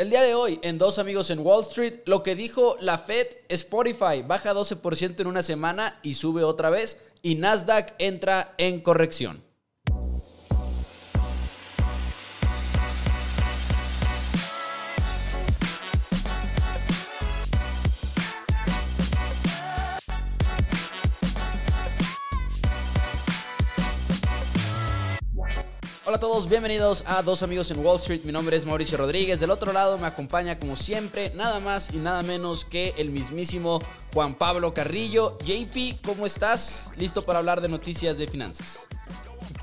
El día de hoy, en Dos Amigos en Wall Street, lo que dijo la Fed, Spotify baja 12% en una semana y sube otra vez, y Nasdaq entra en corrección. Todos, bienvenidos a Dos Amigos en Wall Street. Mi nombre es Mauricio Rodríguez. Del otro lado me acompaña, como siempre, nada más y nada menos que el mismísimo Juan Pablo Carrillo. JP, ¿cómo estás? ¿Listo para hablar de noticias de finanzas?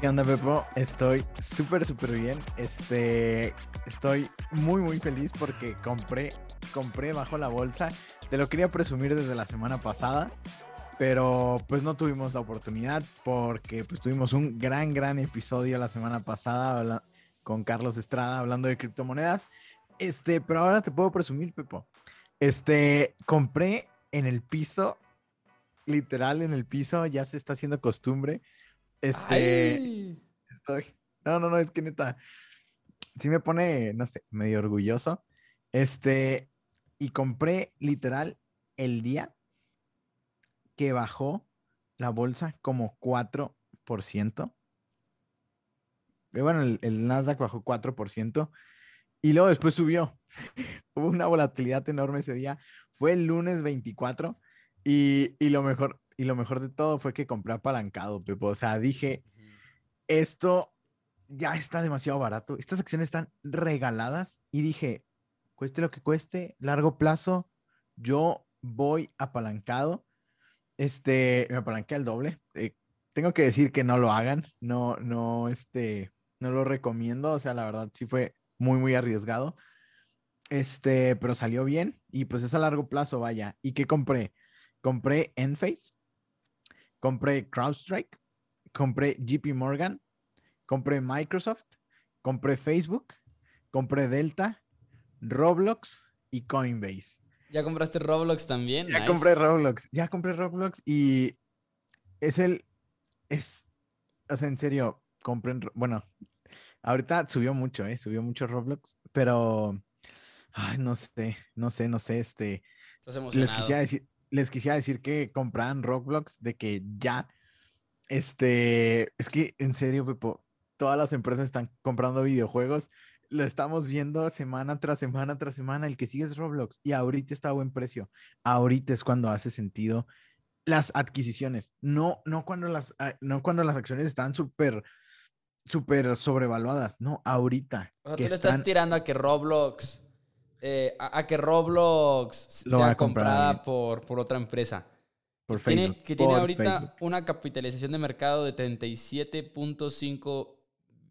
¿Qué onda, Pepo? Estoy súper, súper bien. Este, estoy muy, muy feliz porque compré, compré bajo la bolsa. Te lo quería presumir desde la semana pasada pero pues no tuvimos la oportunidad porque pues tuvimos un gran, gran episodio la semana pasada con Carlos Estrada hablando de criptomonedas. Este, pero ahora te puedo presumir, Pepo. Este, compré en el piso, literal en el piso, ya se está haciendo costumbre. Este, estoy, no, no, no, es que neta, sí me pone, no sé, medio orgulloso. Este, y compré literal el día que bajó la bolsa como 4%. Y bueno, el, Nasdaq bajó 4%. Y luego después subió. Hubo una volatilidad enorme ese día. Fue el lunes 24. Y, lo mejor, y lo mejor de todo fue que compré apalancado, Pepo. O sea, dije, esto ya está demasiado barato. Estas acciones están regaladas. Y dije, cueste lo que cueste, largo plazo, yo voy apalancado este, me apalanqué al doble. Eh, tengo que decir que no lo hagan, no, no, este, no lo recomiendo. O sea, la verdad sí fue muy, muy arriesgado. Este, pero salió bien y pues es a largo plazo, vaya. ¿Y qué compré? Compré Enphase, compré CrowdStrike, compré JP Morgan, compré Microsoft, compré Facebook, compré Delta, Roblox y Coinbase. ¿Ya compraste Roblox también? Ya compré Roblox, ya compré Roblox y es el, es, o sea, en serio, compré, bueno, ahorita subió mucho, ¿eh? Subió mucho Roblox, pero, ay, no sé, no sé, no sé, este, les quisiera decir, les quisiera decir que compraran Roblox, de que ya, este, es que en serio, Pepo, todas las empresas están comprando videojuegos lo estamos viendo semana tras semana tras semana. El que sigue es Roblox y ahorita está a buen precio. Ahorita es cuando hace sentido las adquisiciones. No, no cuando las, ah, no cuando las acciones están súper, súper sobrevaluadas. No, ahorita. O sea, tú le estás tirando a que Roblox, eh, a, que Roblox lo sea comprada por, por otra empresa. Por Facebook. que tiene ahorita una capitalización de mercado de 37.5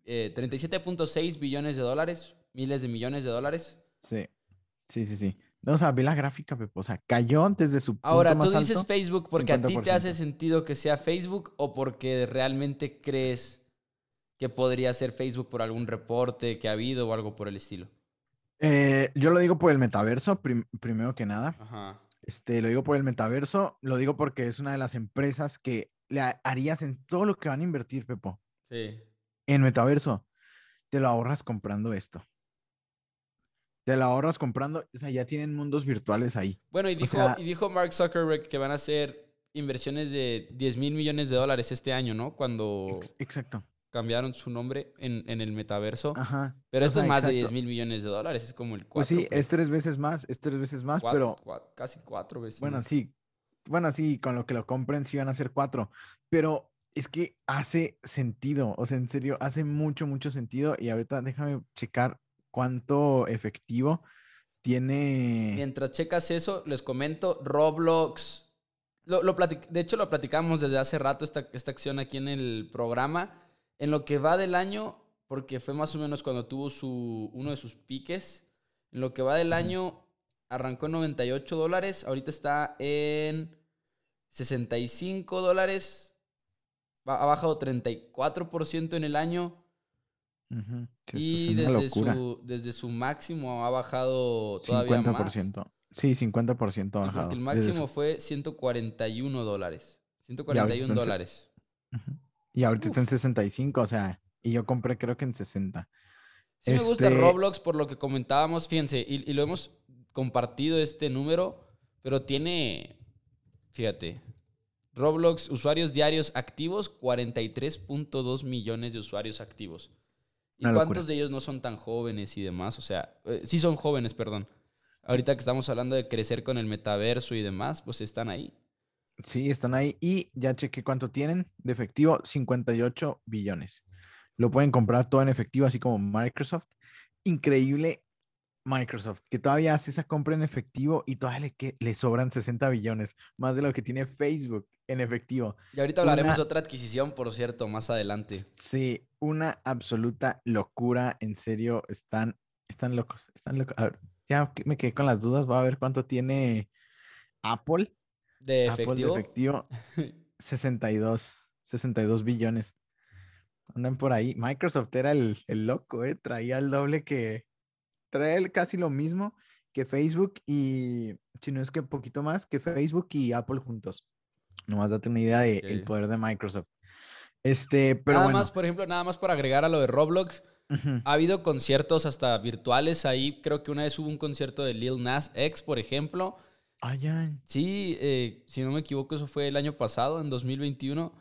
37.6 eh, billones de dólares, miles de millones de dólares. Sí, sí, sí, sí. No, o sea, vi la gráfica, Pepo. O sea, cayó antes de su. Ahora, tú dices Facebook porque a ti te hace sentido que sea Facebook o porque realmente crees que podría ser Facebook por algún reporte que ha habido o algo por el estilo. Eh, yo lo digo por el metaverso, primero que nada. Ajá. Este, lo digo por el metaverso, lo digo porque es una de las empresas que le harías en todo lo que van a invertir, Pepo. Sí en metaverso, te lo ahorras comprando esto. Te lo ahorras comprando, o sea, ya tienen mundos virtuales ahí. Bueno, y dijo, y dijo Mark Zuckerberg que van a hacer inversiones de 10 mil millones de dólares este año, ¿no? Cuando exacto. cambiaron su nombre en, el metaverso. Ajá. Pero esto es más de 10 mil millones de dólares, es como el cuatro. Pues sí, es tres veces más, es tres veces más, pero... casi cuatro veces. Bueno, sí, bueno, sí, con lo que lo compren sí van a ser cuatro, pero es que hace sentido, o sea, en serio, hace mucho, mucho sentido. Y ahorita déjame checar cuánto efectivo tiene. Mientras checas eso, les comento, Roblox. Lo, de hecho, lo platicamos desde hace rato, esta, esta acción aquí en el programa. En lo que va del año, porque fue más o menos cuando tuvo su, uno de sus piques. En lo que va del año, arrancó en 98 dólares, ahorita está en 65 dólares ha bajado 34% en el año. y desde su, desde su máximo ha bajado todavía 50%. más. Sí, 50% ha bajado. el máximo fue 141 dólares. 141 dólares. Y ahorita está en 65, o sea, y yo compré creo que en 60. Sí me gusta Este, Roblox por lo que comentábamos, fíjense, y, y lo hemos compartido este número, pero tiene, fíjate, Roblox usuarios diarios activos, 43.2 millones de usuarios activos. ¿Y Una cuántos locura. de ellos no son tan jóvenes y demás? O sea, eh, sí son jóvenes, perdón. Ahorita que estamos hablando de crecer con el metaverso y demás, pues están ahí. Sí, están ahí. Y ya chequé cuánto tienen de efectivo, 58 billones. Lo pueden comprar todo en efectivo, así como Microsoft. Increíble Microsoft, que todavía hace esa compra en efectivo y todavía le, que- le sobran 60 billones, más de lo que tiene Facebook en efectivo. Y ahorita hablaremos Una- de otra adquisición, por cierto, más adelante. Sí, una absoluta locura, en serio, están, están locos, están locos. A ver, ya me quedé con las dudas, voy a ver cuánto tiene Apple. De Apple efectivo. de efectivo, 62, 62 billones. Andan por ahí. Microsoft era el, el loco, ¿eh? Traía el doble que, traía el casi lo mismo que Facebook y, si no es que poquito más, que Facebook y Apple juntos. Nomás date una idea del poder de Microsoft. Este, pero nada bueno. más, por ejemplo, nada más para agregar a lo de Roblox. Ha habido conciertos hasta virtuales ahí. Creo que una vez hubo un concierto de Lil Nas X, por ejemplo. Ay, ya. Sí, eh, si no me equivoco, eso fue el año pasado, en 2021.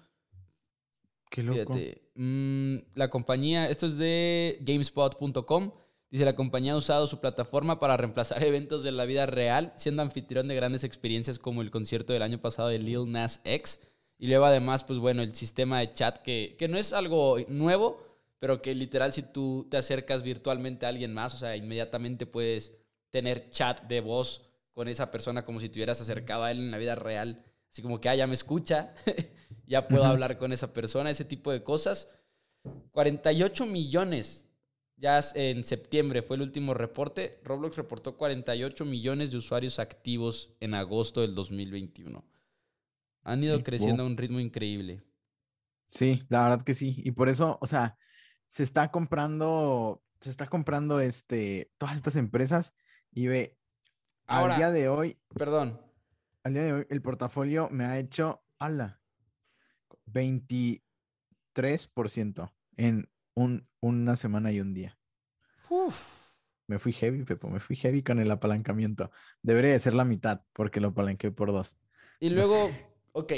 Qué loco. Fíjate, mm, la compañía, esto es de GameSpot.com. Dice, la compañía ha usado su plataforma para reemplazar eventos de la vida real, siendo anfitrión de grandes experiencias como el concierto del año pasado de Lil Nas X. Y luego además, pues bueno, el sistema de chat que, que no es algo nuevo, pero que literal si tú te acercas virtualmente a alguien más, o sea, inmediatamente puedes tener chat de voz con esa persona como si te hubieras acercado a él en la vida real. Así como que, ah, ya me escucha, ya puedo hablar con esa persona, ese tipo de cosas. 48 millones. Ya en septiembre fue el último reporte. Roblox reportó 48 millones de usuarios activos en agosto del 2021. Han ido creciendo a un ritmo increíble. Sí, la verdad que sí. Y por eso, o sea, se está comprando, se está comprando este, todas estas empresas y ve, Ahora- al día de hoy, Perdón, al día de hoy, el portafolio me ha hecho, ala, 23% en un, una semana y un día. Me fui heavy, Pepo, me fui heavy con el apalancamiento. Debería de ser la mitad porque lo apalanqué por dos. Y luego, ok,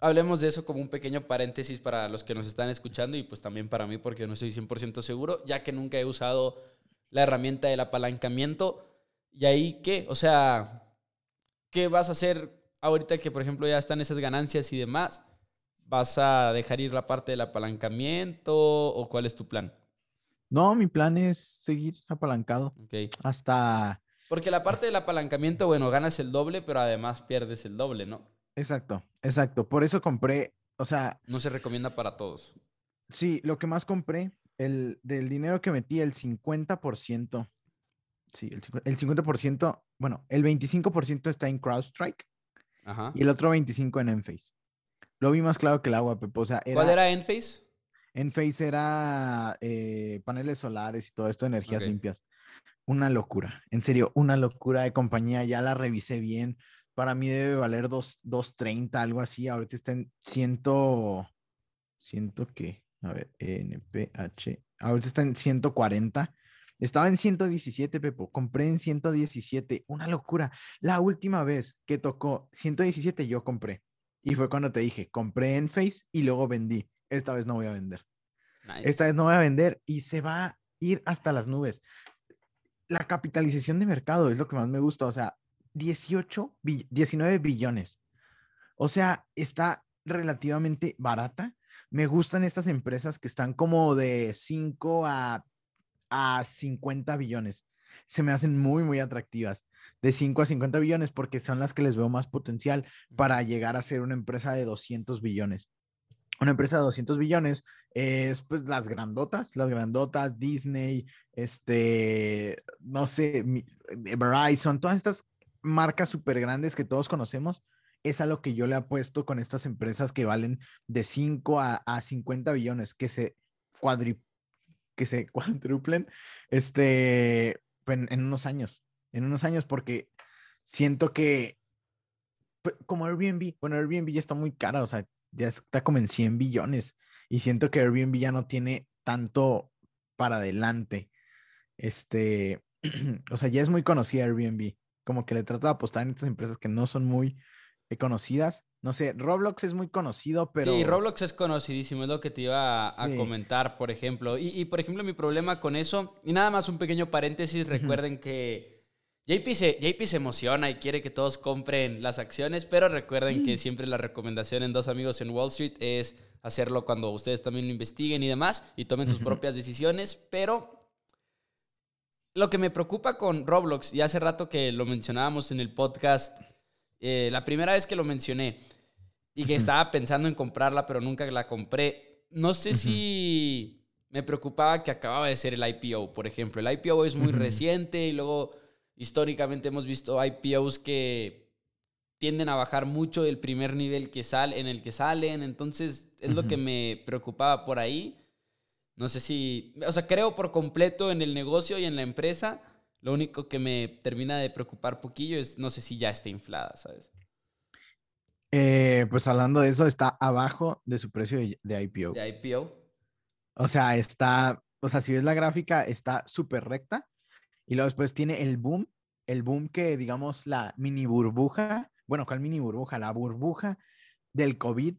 hablemos de eso como un pequeño paréntesis para los que nos están escuchando y pues también para mí porque no estoy 100% seguro, ya que nunca he usado la herramienta del apalancamiento. ¿Y ahí qué? O sea, ¿qué vas a hacer ahorita que por ejemplo ya están esas ganancias y demás? ¿Vas a dejar ir la parte del apalancamiento o cuál es tu plan? No, mi plan es seguir apalancado Ok. hasta... Porque la parte del apalancamiento, bueno, ganas el doble, pero además pierdes el doble, ¿no? Exacto, exacto. Por eso compré, o sea, No se recomienda para todos. Sí, lo que más compré, el, del dinero que metí, el 50%, sí, el, el 50%, bueno, el 25% está en CrowdStrike Ajá. y el otro 25% en Enphase. Lo vi más claro que el agua, Pepo. O sea, era, ¿Cuál era Enphase? Enphase era eh, paneles solares y todo esto, energías limpias. Una locura, en serio, una locura de compañía. Ya la revisé bien. Para mí debe valer dos- 2.30, algo así. Ahorita está en 100, ciento qué, a ver, NPH. Ahorita está en 140. Estaba en 117, Pepo. Compré en 117. Una locura. La última vez que tocó 117, yo compré. Y fue cuando te dije, compré en Face y luego vendí. Esta vez no voy a vender. Nice. Esta vez no voy a vender y se va a ir hasta las nubes. La capitalización de mercado es lo que más me gusta. O sea, 18, bi- 19 billones. O sea, está relativamente barata. Me gustan estas empresas que están como de 5 a, a 50 billones. Se me hacen muy, muy atractivas. De 5 a 50 billones porque son las que les veo más potencial para llegar a ser una empresa de 200 billones. Una empresa de 200 billones es pues las grandotas, las grandotas, Disney, este, no sé, eh, Verizon, todas estas marcas súper grandes que todos conocemos, es a lo que yo le apuesto con estas empresas que valen de 5 a, a 50 billones, que se, cuadri, que se cuadruplen este, en, en unos años, en unos años, porque siento que como Airbnb, bueno, Airbnb ya está muy cara, o sea, ya está como en 100 billones y siento que Airbnb ya no tiene tanto para adelante. Este, o sea, ya es muy conocida Airbnb. Como que le trato de apostar en estas empresas que no son muy eh, conocidas. No sé, Roblox es muy conocido, pero... Sí, Roblox es conocidísimo, es lo que te iba a, comentar, por ejemplo. Y, por ejemplo, mi problema con eso, y nada más un pequeño paréntesis, recuerden que JP se, JP se emociona y quiere que todos compren las acciones, pero recuerden que siempre la recomendación en Dos Amigos en Wall Street es hacerlo cuando ustedes también lo investiguen y demás y tomen sus propias decisiones, pero lo que me preocupa con Roblox, y hace rato que lo mencionábamos en el podcast, eh, la primera vez que lo mencioné y que estaba pensando en comprarla, pero nunca la compré, no sé si me preocupaba que acababa de ser el IPO, por ejemplo. El IPO es muy reciente y luego históricamente hemos visto IPOs que tienden a bajar mucho el primer nivel que sale, en el que salen, entonces es lo que me preocupaba por ahí. No sé si, o sea, creo por completo en el negocio y en la empresa. Lo único que me termina de preocupar poquillo es, no sé si ya está inflada, ¿sabes? Eh, pues hablando de eso, está abajo de su precio de, IPO. De IPO. O sea, está, o sea, si ves la gráfica, está súper recta. Y luego después tiene el boom, el boom que, digamos, la mini burbuja, bueno, ¿cuál mini burbuja? La burbuja del COVID.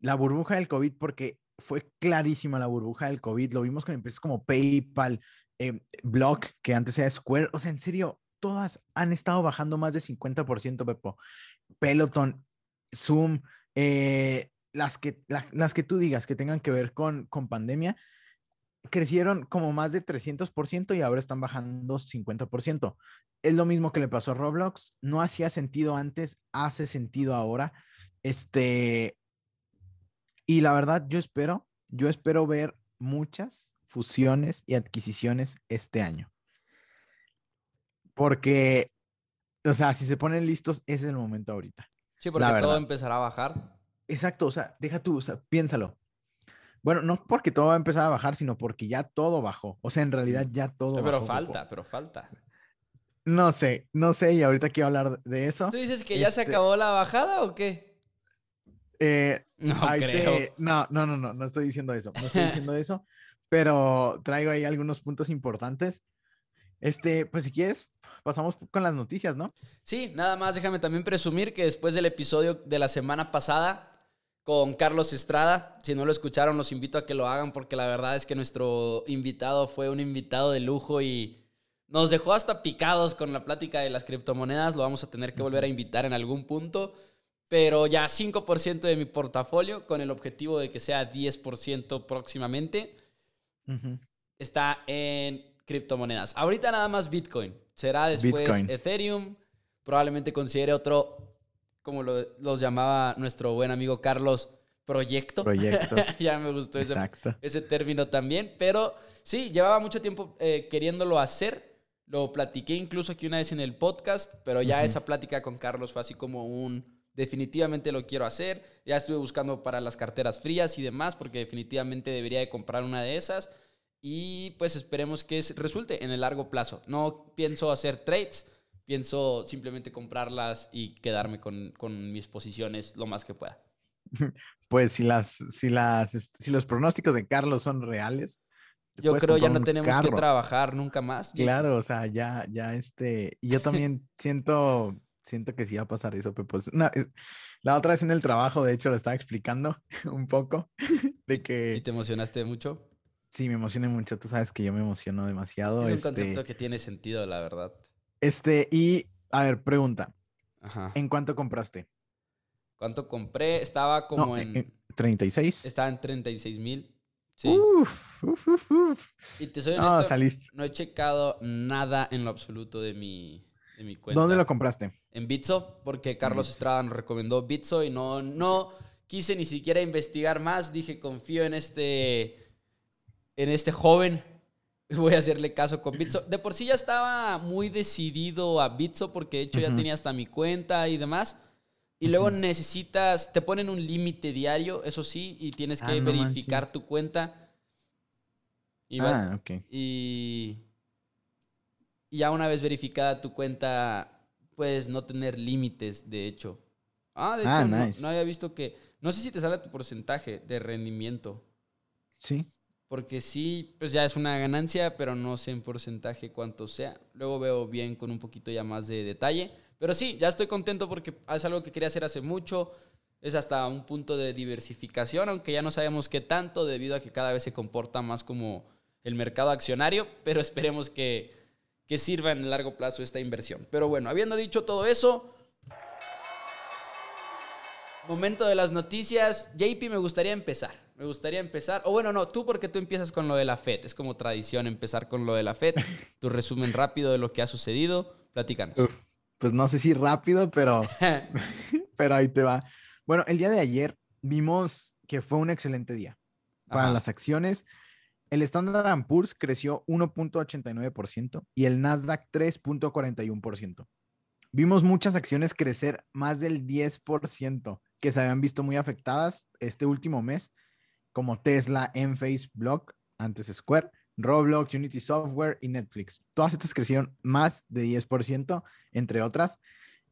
La burbuja del COVID, porque fue clarísima la burbuja del COVID. Lo vimos con empresas como PayPal, eh, Block, que antes era Square. O sea, en serio, todas han estado bajando más de 50%, Pepo. Peloton, Zoom, eh, las, que, las que tú digas que tengan que ver con, con pandemia, crecieron como más de 300% y ahora están bajando 50%. Es lo mismo que le pasó a Roblox. No hacía sentido antes, hace sentido ahora. Este, y la verdad, yo espero, yo espero ver muchas fusiones y adquisiciones este año. Porque, o sea, si se ponen listos, ese es el momento ahorita. Sí, porque todo empezará a bajar. Exacto, o sea, deja tú, o sea, piénsalo. Bueno, no porque todo va a empezar a bajar, sino porque ya todo bajó. O sea, en realidad ya todo pero Pero falta, pero falta. No sé, no sé, y ahorita quiero hablar de eso. ¿Tú dices que ya se este acabó la bajada o qué? Eh, no creo. No, no, no, no, no estoy diciendo eso. No estoy diciendo eso. Pero traigo ahí algunos puntos importantes. Este, pues si quieres, pasamos con las noticias, ¿no? Sí, nada más déjame también presumir que después del episodio de la semana pasada con Carlos Estrada, si no lo escucharon, los invito a que lo hagan porque la verdad es que nuestro invitado fue un invitado de lujo y nos dejó hasta picados con la plática de las criptomonedas. Lo vamos a tener que volver a invitar en algún punto pero ya 5% de mi portafolio con el objetivo de que sea 10% próximamente está en criptomonedas. Ahorita nada más Bitcoin. Será después Ethereum. Probablemente considere otro, como lo, los llamaba nuestro buen amigo Carlos, proyecto. Proyectos. ya me gustó ese, ese, término también. Pero sí, llevaba mucho tiempo eh, queriéndolo hacer. Lo platiqué incluso aquí una vez en el podcast, pero ya esa plática con Carlos fue así como un definitivamente lo quiero hacer. Ya estuve buscando para las carteras frías y demás, porque definitivamente debería de comprar una de esas. Y pues esperemos que resulte en el largo plazo. No pienso hacer trades, pienso simplemente comprarlas y quedarme con, mis posiciones lo más que pueda. Pues si las, si las, si los pronósticos de Carlos son reales. Yo creo ya no tenemos que trabajar nunca más. Claro, o sea, ya, ya este, yo también siento siento que sí va a pasar eso, pero pues la otra vez en el trabajo, de hecho, lo estaba explicando un poco de que... ¿Y te emocionaste mucho? Sí, me emocioné mucho. Tú sabes que yo me emociono demasiado. Es un este concepto que tiene sentido, la verdad. Este, y a ver, pregunta. Ajá. ¿En cuánto compraste? ¿Cuánto compré? Estaba como en, 36. Estaba en 36 mil. Sí. Uf, uf, uf, uf. Y te soy honesto, no, saliste. no he checado nada en lo absoluto de mi, ¿Dónde lo compraste? En Bitso, porque Carlos Estrada nos recomendó Bitso y no, no quise ni siquiera investigar más. Dije, confío en este, en este joven. Voy a hacerle caso con Bitso. De por sí ya estaba muy decidido a Bitso porque de hecho ya tenía hasta mi cuenta y demás. Y luego necesitas, te ponen un límite diario, eso sí, y tienes que ah, verificar tu cuenta. Y ah, ok. Y y ya una vez verificada tu cuenta, puedes no tener límites, de hecho. Ah, de ah, hecho, no, había visto que. No sé si te sale tu porcentaje de rendimiento. Sí. Porque sí, pues ya es una ganancia, pero no sé en porcentaje cuánto sea. Luego veo bien con un poquito ya más de detalle. Pero sí, ya estoy contento porque es algo que quería hacer hace mucho. Es hasta un punto de diversificación, aunque ya no sabemos qué tanto debido a que cada vez se comporta más como el mercado accionario, pero esperemos que, que sirva en el largo plazo esta inversión. Pero bueno, habiendo dicho todo eso, momento de las noticias. JP, me gustaría empezar. Me gustaría empezar, o bueno, no, tú porque tú empiezas con lo de la FED. Es como tradición empezar con lo de la FED. Tu resumen rápido de lo que ha sucedido. Platícanos. pues no sé si rápido, pero, pero ahí te va. Bueno, el día de ayer vimos que fue un excelente día para las acciones. El Standard Poor's creció 1.89% y el Nasdaq 3.41%. Vimos muchas acciones crecer más del 10% que se habían visto muy afectadas este último mes como Tesla, Enphase, Block, antes Square, Roblox, Unity Software y Netflix. Todas estas crecieron más de 10%, entre otras.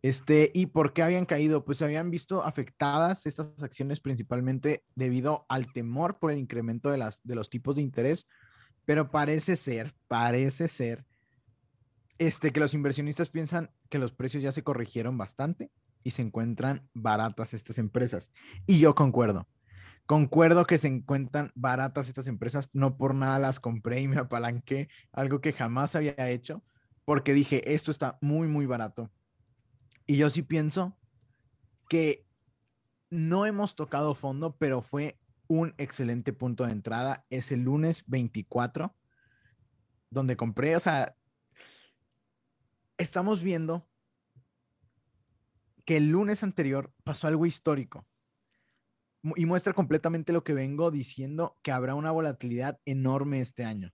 Este, ¿Y por qué habían caído? Pues habían visto afectadas estas acciones principalmente debido al temor por el incremento de, las, de los tipos de interés, pero parece ser, parece ser, este, que los inversionistas piensan que los precios ya se corrigieron bastante y se encuentran baratas estas empresas. Y yo concuerdo. Concuerdo que se encuentran baratas estas empresas, no por nada las compré y me apalanqué, algo que jamás había hecho, porque dije, esto está muy, muy barato. Y yo sí pienso que no hemos tocado fondo, pero fue un excelente punto de entrada. Es el lunes 24, donde compré, o sea, estamos viendo que el lunes anterior pasó algo histórico y muestra completamente lo que vengo diciendo, que habrá una volatilidad enorme este año.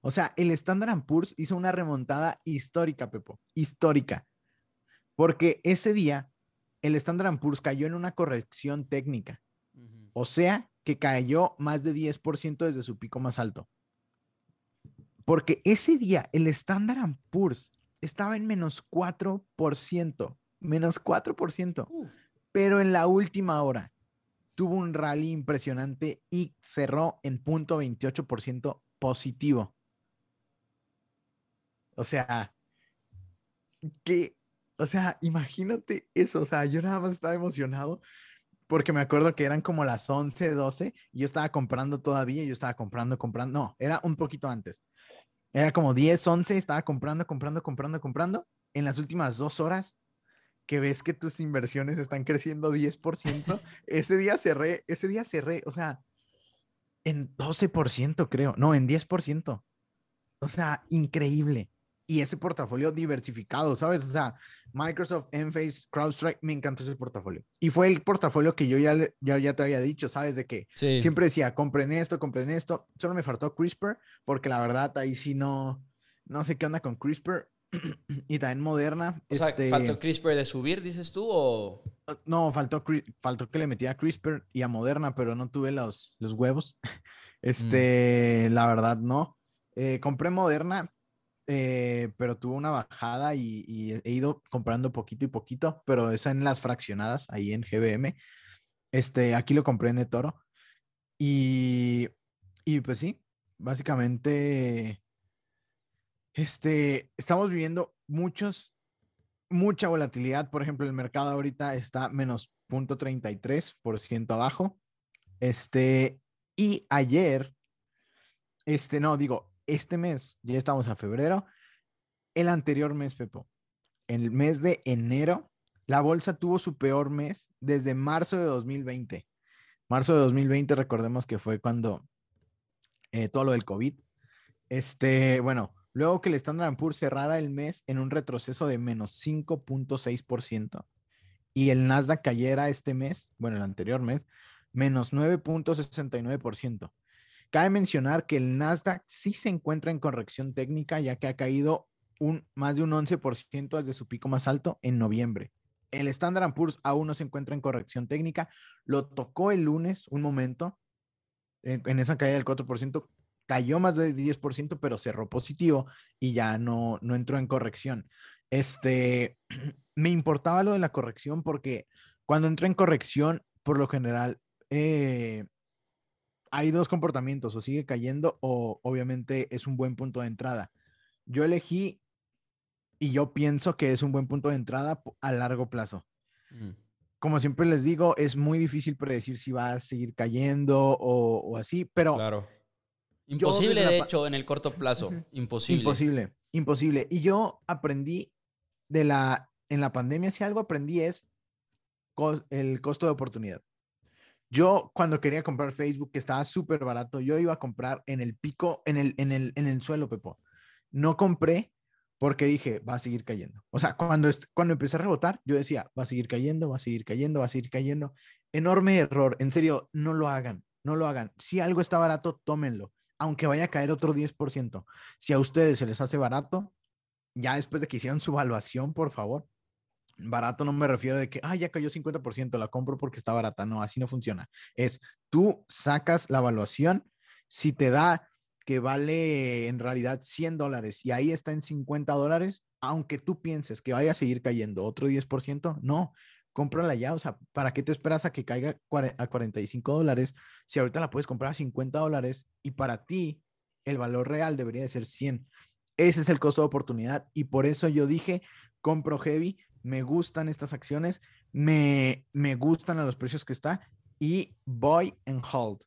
O sea, el Standard Poor's hizo una remontada histórica, Pepo, histórica. Porque ese día el Standard Poor's cayó en una corrección técnica. O sea, que cayó más de 10% desde su pico más alto. Porque ese día el Standard Poor's estaba en menos 4%, menos 4%. Pero en la última hora, tuvo un rally impresionante y cerró en punto 28% positivo. O sea, que, o sea, imagínate eso, o sea, yo nada más estaba emocionado porque me acuerdo que eran como las 11, 12 y yo estaba comprando todavía, yo estaba comprando, comprando, no, era un poquito antes. Era como 10, 11, estaba comprando, comprando, comprando, comprando. En las últimas dos horas que ves que tus inversiones están creciendo 10%, ese día cerré, ese día cerré, o sea, en 12% creo, no, en 10%. O sea, increíble. Y ese portafolio diversificado, ¿sabes? O sea, Microsoft, Enphase, CrowdStrike, me encantó ese portafolio. Y fue el portafolio que yo ya, ya, ya te había dicho, ¿sabes? De que siempre decía, compren esto, compren esto. Solo me faltó CRISPR, porque la verdad ahí sí no, no sé qué onda con CRISPR. y también Moderna. O sea, este ¿faltó CRISPR de subir, dices tú? O... No, faltó, faltó que le metía a CRISPR y a Moderna, pero no tuve los, los huevos. Este, la verdad, no. Eh, compré Moderna, eh, pero tuvo una bajada y, he ido comprando poquito y poquito, pero esa en las fraccionadas, ahí en GBM. Este, aquí lo compré en eToro. Y, y pues sí, básicamente este, estamos viviendo muchos, mucha volatilidad. Por ejemplo, el mercado ahorita está menos 0.33% abajo. Este, y ayer, este, no, digo, este mes, ya estamos a febrero, el anterior mes, Pepo, el mes de enero, la bolsa tuvo su peor mes desde marzo de 2020. Marzo de 2020, recordemos que fue cuando eh, todo lo del COVID. Este, bueno, Luego que el Standard Poor's cerrara el mes en un retroceso de menos 5.6% y el Nasdaq cayera este mes, bueno, el anterior mes, menos 9.69%. Cabe mencionar que el Nasdaq sí se encuentra en corrección técnica, ya que ha caído un, más de un 11% desde su pico más alto en noviembre. El Standard Poor's aún no se encuentra en corrección técnica. Lo tocó el lunes un momento en, en esa caída del 4%, cayó más de 10%, pero cerró positivo y ya no, no entró en corrección. Este, me importaba lo de la corrección porque cuando entró en corrección, por lo general, eh, hay dos comportamientos, o sigue cayendo o obviamente es un buen punto de entrada. Yo elegí y yo pienso que es un buen punto de entrada a largo plazo. Mm. Como siempre les digo, es muy difícil predecir si va a seguir cayendo o, así, pero... Claro. Imposible, de hecho, en el corto plazo. Imposible. Imposible, imposible. Y yo aprendí de la, en la pandemia, si algo aprendí es el costo de oportunidad. Yo cuando quería comprar Facebook, que estaba súper barato, yo iba a comprar en el pico, en el, en el, en el suelo, Pepo. No compré porque dije, va a seguir cayendo. O sea, cuando, cuando empecé a rebotar, yo decía, va a seguir cayendo, va a seguir cayendo, va a seguir cayendo. Enorme error, en serio, no lo hagan, no lo hagan. Si algo está barato, tómenlo, aunque vaya a caer otro 10%. Si a ustedes se les hace barato, ya después de que hicieron su evaluación, por favor. Barato no me refiero de que, ah, ya cayó 50%, la compro porque está barata. No, así no funciona. Es, tú sacas la evaluación, si te da que vale en realidad 100 dólares y ahí está en 50 dólares, aunque tú pienses que vaya a seguir cayendo otro 10%, no, cómprala ya, o sea, ¿para qué te esperas a que caiga a 45 dólares si ahorita la puedes comprar a 50 dólares y para ti el valor real debería de ser 100? Ese es el costo de oportunidad y por eso yo dije, compro heavy, me gustan estas acciones, me, me gustan a los precios que está y buy and hold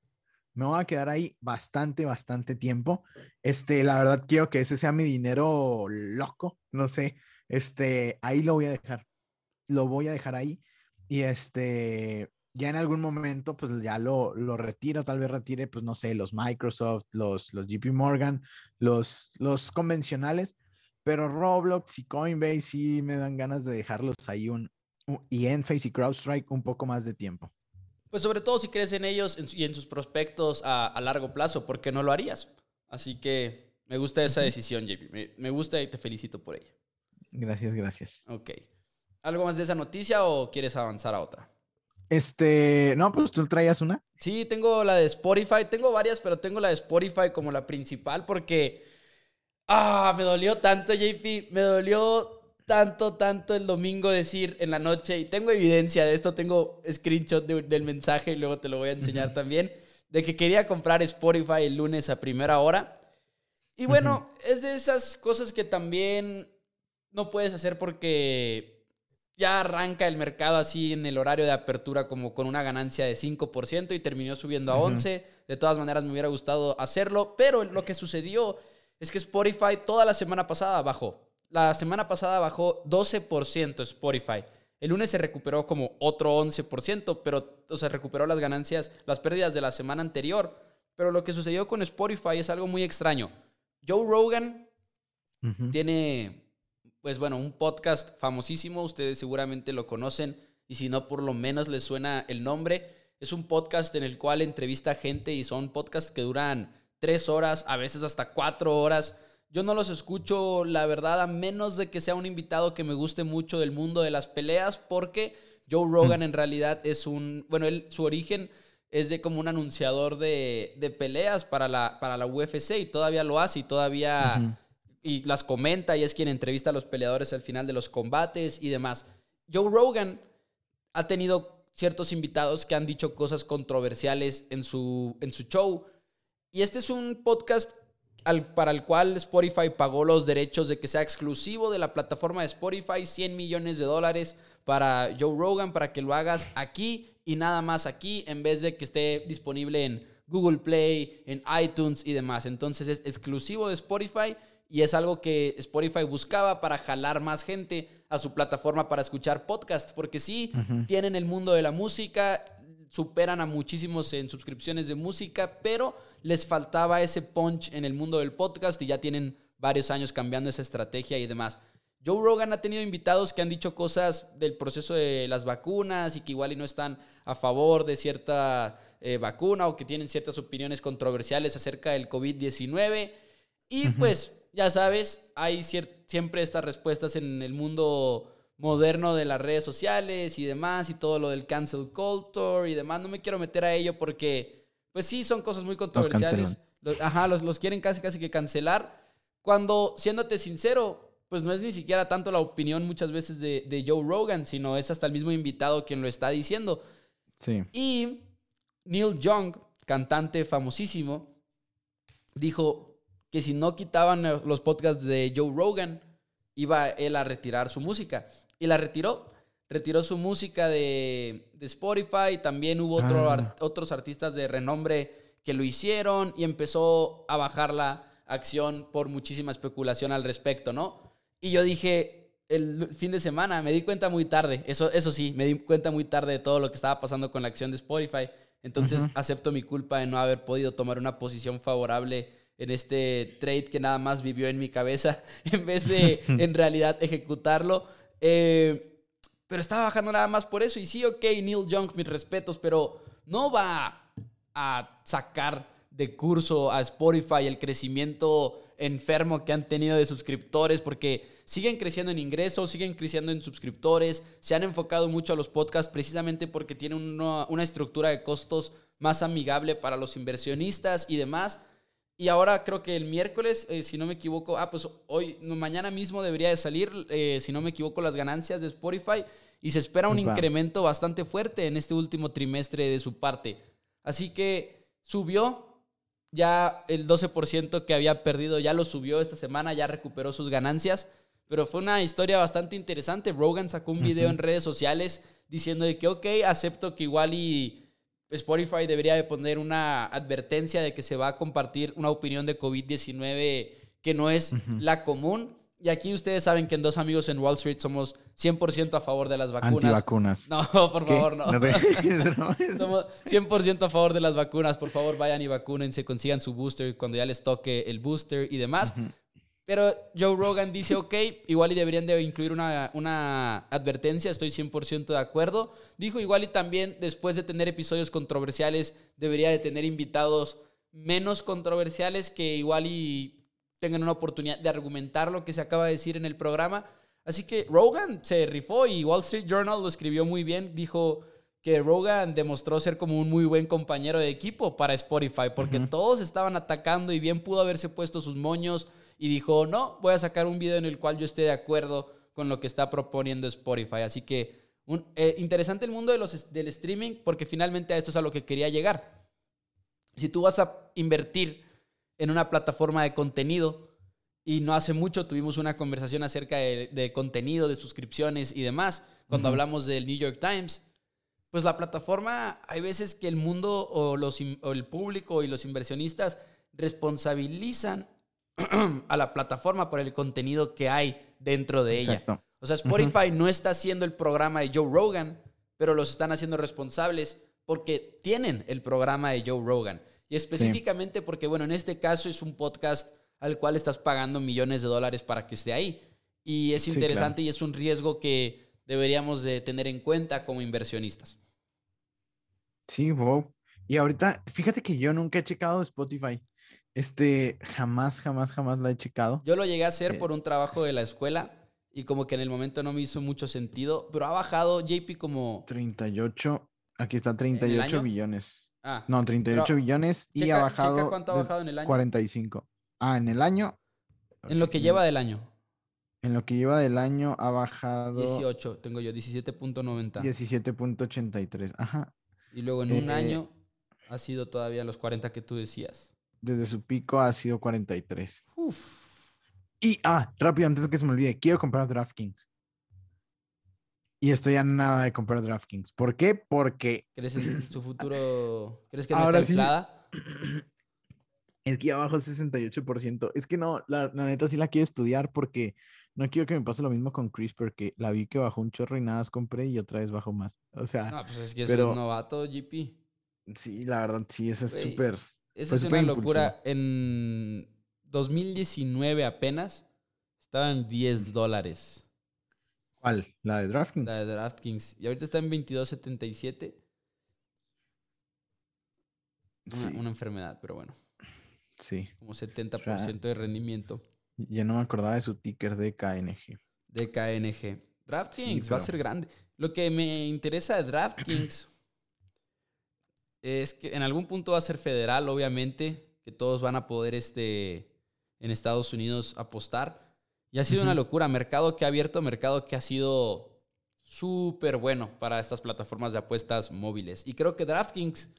me voy a quedar ahí bastante, bastante tiempo. Este, la verdad quiero que ese sea mi dinero loco, no sé, este, ahí lo voy a dejar, lo voy a dejar ahí y este, ya en algún momento, pues ya lo, lo retiro, tal vez retire, pues no sé, los Microsoft, los, los JP Morgan, los, los convencionales, pero Roblox y Coinbase sí me dan ganas de dejarlos ahí un, y Enphase y CrowdStrike un poco más de tiempo. Pues sobre todo si crees en ellos y en sus prospectos a, largo plazo, ¿por qué no lo harías? Así que me gusta esa decisión, JP. Me, gusta y te felicito por ella. Gracias, gracias. Ok. ¿Algo más de esa noticia o quieres avanzar a otra? Este, no, pues tú traías una. Sí, tengo la de Spotify. Tengo varias, pero tengo la de Spotify como la principal porque. Ah, me dolió tanto, JP. Me dolió tanto, tanto el domingo decir en la noche, y tengo evidencia de esto, tengo screenshot del mensaje y luego te lo voy a enseñar también, de que quería comprar Spotify el lunes a primera hora. Y bueno, es de esas cosas que también no puedes hacer porque ya arranca el mercado así en el horario de apertura como con una ganancia de 5% y terminó subiendo a 11%. De todas maneras me hubiera gustado hacerlo, pero lo que sucedió es que Spotify toda la semana pasada bajó. La semana pasada bajó 12% Spotify. El lunes se recuperó como otro 11%, pero o sea, recuperó las ganancias, las pérdidas de la semana anterior. Pero lo que sucedió con Spotify es algo muy extraño. Joe Rogan tiene, pues bueno, un podcast famosísimo. Ustedes seguramente lo conocen y si no, por lo menos les suena el nombre. Es un podcast en el cual entrevista gente y son podcasts que duran tres horas, a veces hasta cuatro horas yo no los escucho, la verdad, a menos de que sea un invitado que me guste mucho del mundo de las peleas, porque Joe Rogan en realidad es un, bueno, él, su origen es de como un anunciador de, peleas para la, para la UFC y todavía lo hace y todavía y las comenta y es quien entrevista a los peleadores al final de los combates y demás. Joe Rogan ha tenido ciertos invitados que han dicho cosas controversiales en su, en su show. Y este es un podcast para el cual Spotify pagó los derechos de que sea exclusivo de la plataforma de Spotify, 100 millones de dólares para Joe Rogan, para que lo hagas aquí y nada más aquí, en vez de que esté disponible en Google Play, en iTunes y demás. Entonces es exclusivo de Spotify y es algo que Spotify buscaba para jalar más gente a su plataforma para escuchar podcasts, porque sí, tienen el mundo de la música, superan a muchísimos en suscripciones de música, pero les faltaba ese punch en el mundo del podcast y ya tienen varios años cambiando esa estrategia y demás. Joe Rogan ha tenido invitados que han dicho cosas del proceso de las vacunas y que igual y no están a favor de cierta eh, vacuna o que tienen ciertas opiniones controversiales acerca del COVID-19. Y pues, ya sabes, hay siempre estas respuestas en el mundo moderno de las redes sociales y demás y todo lo del cancel culture y demás. No me quiero meter a ello porque, pues sí, son cosas muy controversiales. ajá, los, los, quieren casi, casi que cancelar. Cuando, siéndote sincero, pues no es ni siquiera tanto la opinión muchas veces de, de Joe Rogan, sino es hasta el mismo invitado quien lo está diciendo. Sí. Y Neil Young, cantante famosísimo, dijo que si no quitaban los podcasts de Joe Rogan, iba él a retirar su música. Y la retiró. Retiró su música de, Spotify. También hubo ah. otros artistas de renombre que lo hicieron y empezó a bajar la acción por muchísima especulación al respecto, ¿no? Y yo dije, el fin de semana, me di cuenta muy tarde, eso, eso sí, me di cuenta muy tarde de todo lo que estaba pasando con la acción de Spotify. Entonces acepto mi culpa de no haber podido tomar una posición favorable en este trade que nada más vivió en mi cabeza en vez de en realidad ejecutarlo. Eh, pero estaba bajando nada más por eso. Y sí, ok, Neil Young, mis respetos, pero no va a sacar de curso a Spotify el crecimiento enfermo que han tenido de suscriptores, porque siguen creciendo en ingresos, siguen creciendo en suscriptores, se han enfocado mucho a los podcasts precisamente porque tienen una, estructura de costos más amigable para los inversionistas y demás. Y ahora creo que el miércoles, eh, si no me equivoco, ah, pues hoy, mañana mismo debería de salir, eh, si no me equivoco, las ganancias de Spotify y se espera un incremento bastante fuerte en este último trimestre de su parte. Así que subió, ya el 12% que había perdido ya lo subió esta semana, ya recuperó sus ganancias. Pero fue una historia bastante interesante. Rogan sacó un video en redes sociales diciendo de que, ok, acepto que igual y Spotify debería de poner una advertencia de que se va a compartir una opinión de COVID-19 que no es la común. Y aquí ustedes saben que en Dos Amigos en Wall Street somos 100% a favor de las vacunas. Antivacunas. No, por favor, no. somos 100% a favor de las vacunas. Por favor, vayan y vacúnense, consigan su booster cuando ya les toque el booster y demás. Pero Joe Rogan dice, ok, igual y deberían de incluir una, una advertencia, estoy 100% de acuerdo. Dijo, igual y también después de tener episodios controversiales, debería de tener invitados menos controversiales que igual y tengan una oportunidad de argumentar lo que se acaba de decir en el programa. Así que Rogan se rifó y Wall Street Journal lo escribió muy bien. Dijo que Rogan demostró ser como un muy buen compañero de equipo para Spotify, porque todos estaban atacando y bien pudo haberse puesto sus moños y dijo, no, voy a sacar un video en el cual yo esté de acuerdo con lo que está proponiendo Spotify. Así que un, eh, interesante el mundo de los, del streaming, porque finalmente a esto es a lo que quería llegar. Si tú vas a invertir en una plataforma de contenido. Y no hace mucho tuvimos una conversación acerca de, contenido, de suscripciones y demás, cuando hablamos del New York Times. Pues la plataforma, hay veces que el mundo o, los, el público y los inversionistas responsabilizan a la plataforma por el contenido que hay dentro de ella. O sea, Spotify no está haciendo el programa de Joe Rogan, pero los están haciendo responsables porque tienen el programa de Joe Rogan. Y específicamente porque, bueno, en este caso es un podcast al cual estás pagando millones de dólares para que esté ahí. Y es interesante y es un riesgo que deberíamos de tener en cuenta como inversionistas. Sí, wow. Y ahorita, fíjate que yo nunca he checado Spotify. Este, jamás, jamás, jamás la he checado. Yo lo llegué a hacer por un trabajo de la escuela y como que en el momento no me hizo mucho sentido, pero ha bajado JP como... 38, aquí está 38 billones. Ah, no, 38 billones y ha bajado. cuánto ha bajado en el año. 45. Ah, en el año. En lo que lleva del año. En lo que lleva del año ha bajado. 18, tengo yo, 17.90. 17.83, ajá. Y luego en un eh, año ha sido todavía los 40 que tú decías. Desde su pico ha sido 43. Uf. Y, ah, rápido, antes de que se me olvide, quiero comprar DraftKings. Y estoy a nada de comprar DraftKings. ¿Por qué? Porque. ¿Crees en su futuro? ¿Crees que no Ahora está inflada? Es que abajo es 68%. Es que no, la, neta sí la quiero estudiar porque no quiero que me pase lo mismo con Chris, porque la vi que bajó un chorro y nada más compré y otra vez bajó más. O sea. No, pues es que eso es novato, GP. Sí, la verdad, sí, eso es súper. Eso es una locura. En 2019 apenas estaban 10 dólares. ¿Cuál? ¿La de DraftKings? La de DraftKings. Y ahorita está en 22.77. Una, una enfermedad, pero bueno. Sí. Como 70% de rendimiento. Ya no me acordaba de su ticker de KNG. De KNG. DraftKings va a ser grande. Lo que me interesa de DraftKings es que en algún punto va a ser federal, obviamente, que todos van a poder este, en Estados Unidos apostar. Y ha sido una locura. Mercado que ha abierto, mercado que ha sido súper bueno para estas plataformas de apuestas móviles. Y creo que DraftKings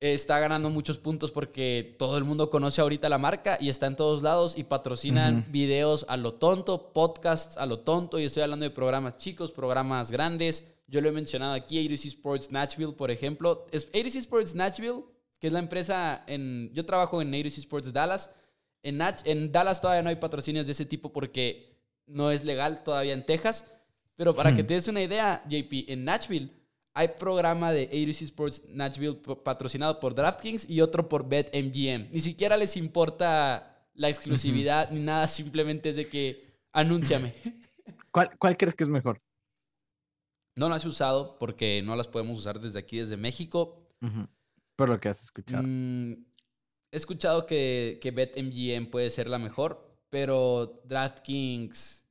está ganando muchos puntos porque todo el mundo conoce ahorita la marca y está en todos lados y patrocinan videos a lo tonto, podcasts a lo tonto y estoy hablando de programas chicos, programas grandes. Yo lo he mencionado aquí, ADC Sports Nashville, por ejemplo. Es ADC Sports Nashville, que es la empresa en... Yo trabajo en ADC Sports Dallas. En, en Dallas todavía no hay patrocinios de ese tipo porque no es legal todavía en Texas. Pero para que hmm. te des una idea, JP, en Nashville hay programa de ADC Sports Nashville patrocinado por DraftKings y otro por BetMGM. Ni siquiera les importa la exclusividad ni nada, simplemente es de que anúnciame. ¿Cuál, ¿Cuál crees que es mejor? No las he usado porque no las podemos usar desde aquí, desde México. Por lo que has escuchado. Mm, he escuchado que, que BetMGM puede ser la mejor, pero DraftKings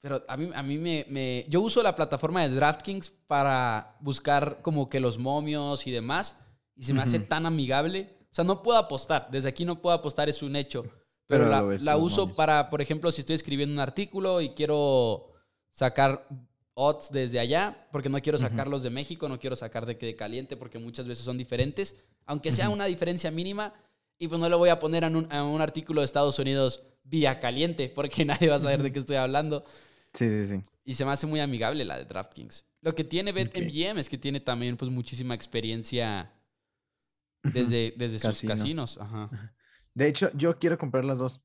pero a mí, a mí me, Yo uso la plataforma de DraftKings para buscar como que los momios y demás. Y se me hace tan amigable. O sea, no puedo apostar. Desde aquí no puedo apostar, es un hecho. Pero, la, uso para, por ejemplo, si estoy escribiendo un artículo y quiero sacar odds desde allá, porque no quiero sacarlos de México, no quiero sacar de, de caliente, porque muchas veces son diferentes. Aunque sea una diferencia mínima, y pues no le voy a poner a un, a un artículo de Estados Unidos vía caliente, porque nadie va a saber de qué estoy hablando. Sí, sí, sí. Y se me hace muy amigable la de DraftKings. Lo que tiene BetMGM es que tiene también pues muchísima experiencia desde, desde sus casinos. De hecho, yo quiero comprar las dos.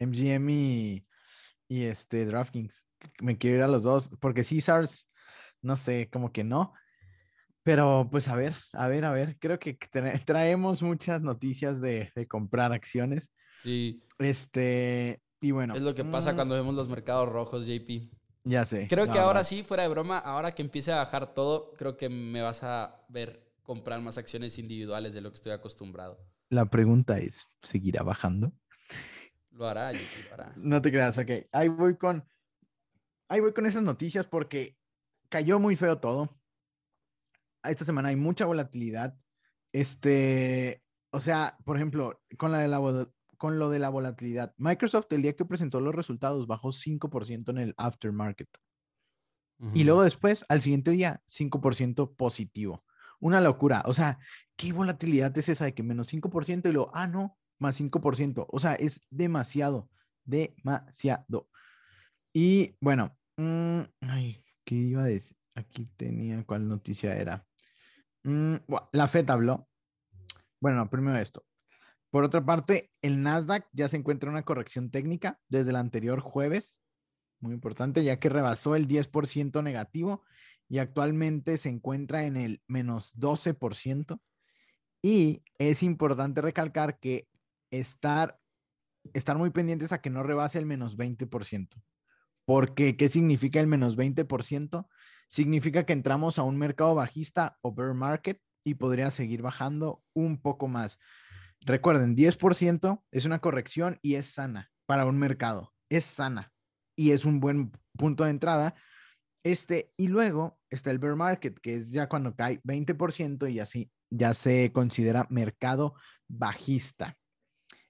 MGM y, y este DraftKings. Me quiero ir a los dos. Porque Caesars, no sé, como que no. Pero pues a ver, a ver, a ver. Creo que traemos muchas noticias de, de comprar acciones. Sí. Este, y bueno. Es lo que pasa mm. cuando vemos los mercados rojos, JP. Ya sé. Creo que ahora sí, fuera de broma, ahora que empiece a bajar todo, creo que me vas a ver comprar más acciones individuales de lo que estoy acostumbrado. La pregunta es, ¿seguirá bajando? Lo hará, JP, lo hará. No te creas, ok. Ahí voy con, ahí voy con esas noticias porque cayó muy feo todo. Esta semana hay mucha volatilidad. Este, o sea, por ejemplo, con la de la con lo de la volatilidad. Microsoft el día que presentó los resultados bajó 5% en el aftermarket. Y luego después, al siguiente día, 5% positivo. Una locura. O sea, ¿qué volatilidad es esa de que menos 5% y luego, ah, no, más 5%? O sea, es demasiado, demasiado. Y bueno, mm, ay, ¿qué iba a decir? Aquí tenía, ¿cuál noticia era? Mm, la FED habló. Bueno, primero esto. Por otra parte, el Nasdaq ya se encuentra en una corrección técnica desde el anterior jueves, muy importante, ya que rebasó el 10% negativo y actualmente se encuentra en el menos 12%. Y es importante recalcar que estar, estar muy pendientes a que no rebase el menos 20%. Porque, ¿qué significa el menos 20%? Significa que entramos a un mercado bajista o bear market y podría seguir bajando un poco más. Recuerden, 10% es una corrección y es sana para un mercado. Es sana y es un buen punto de entrada. Este, y luego está el bear market, que es ya cuando cae 20% y así ya se considera mercado bajista.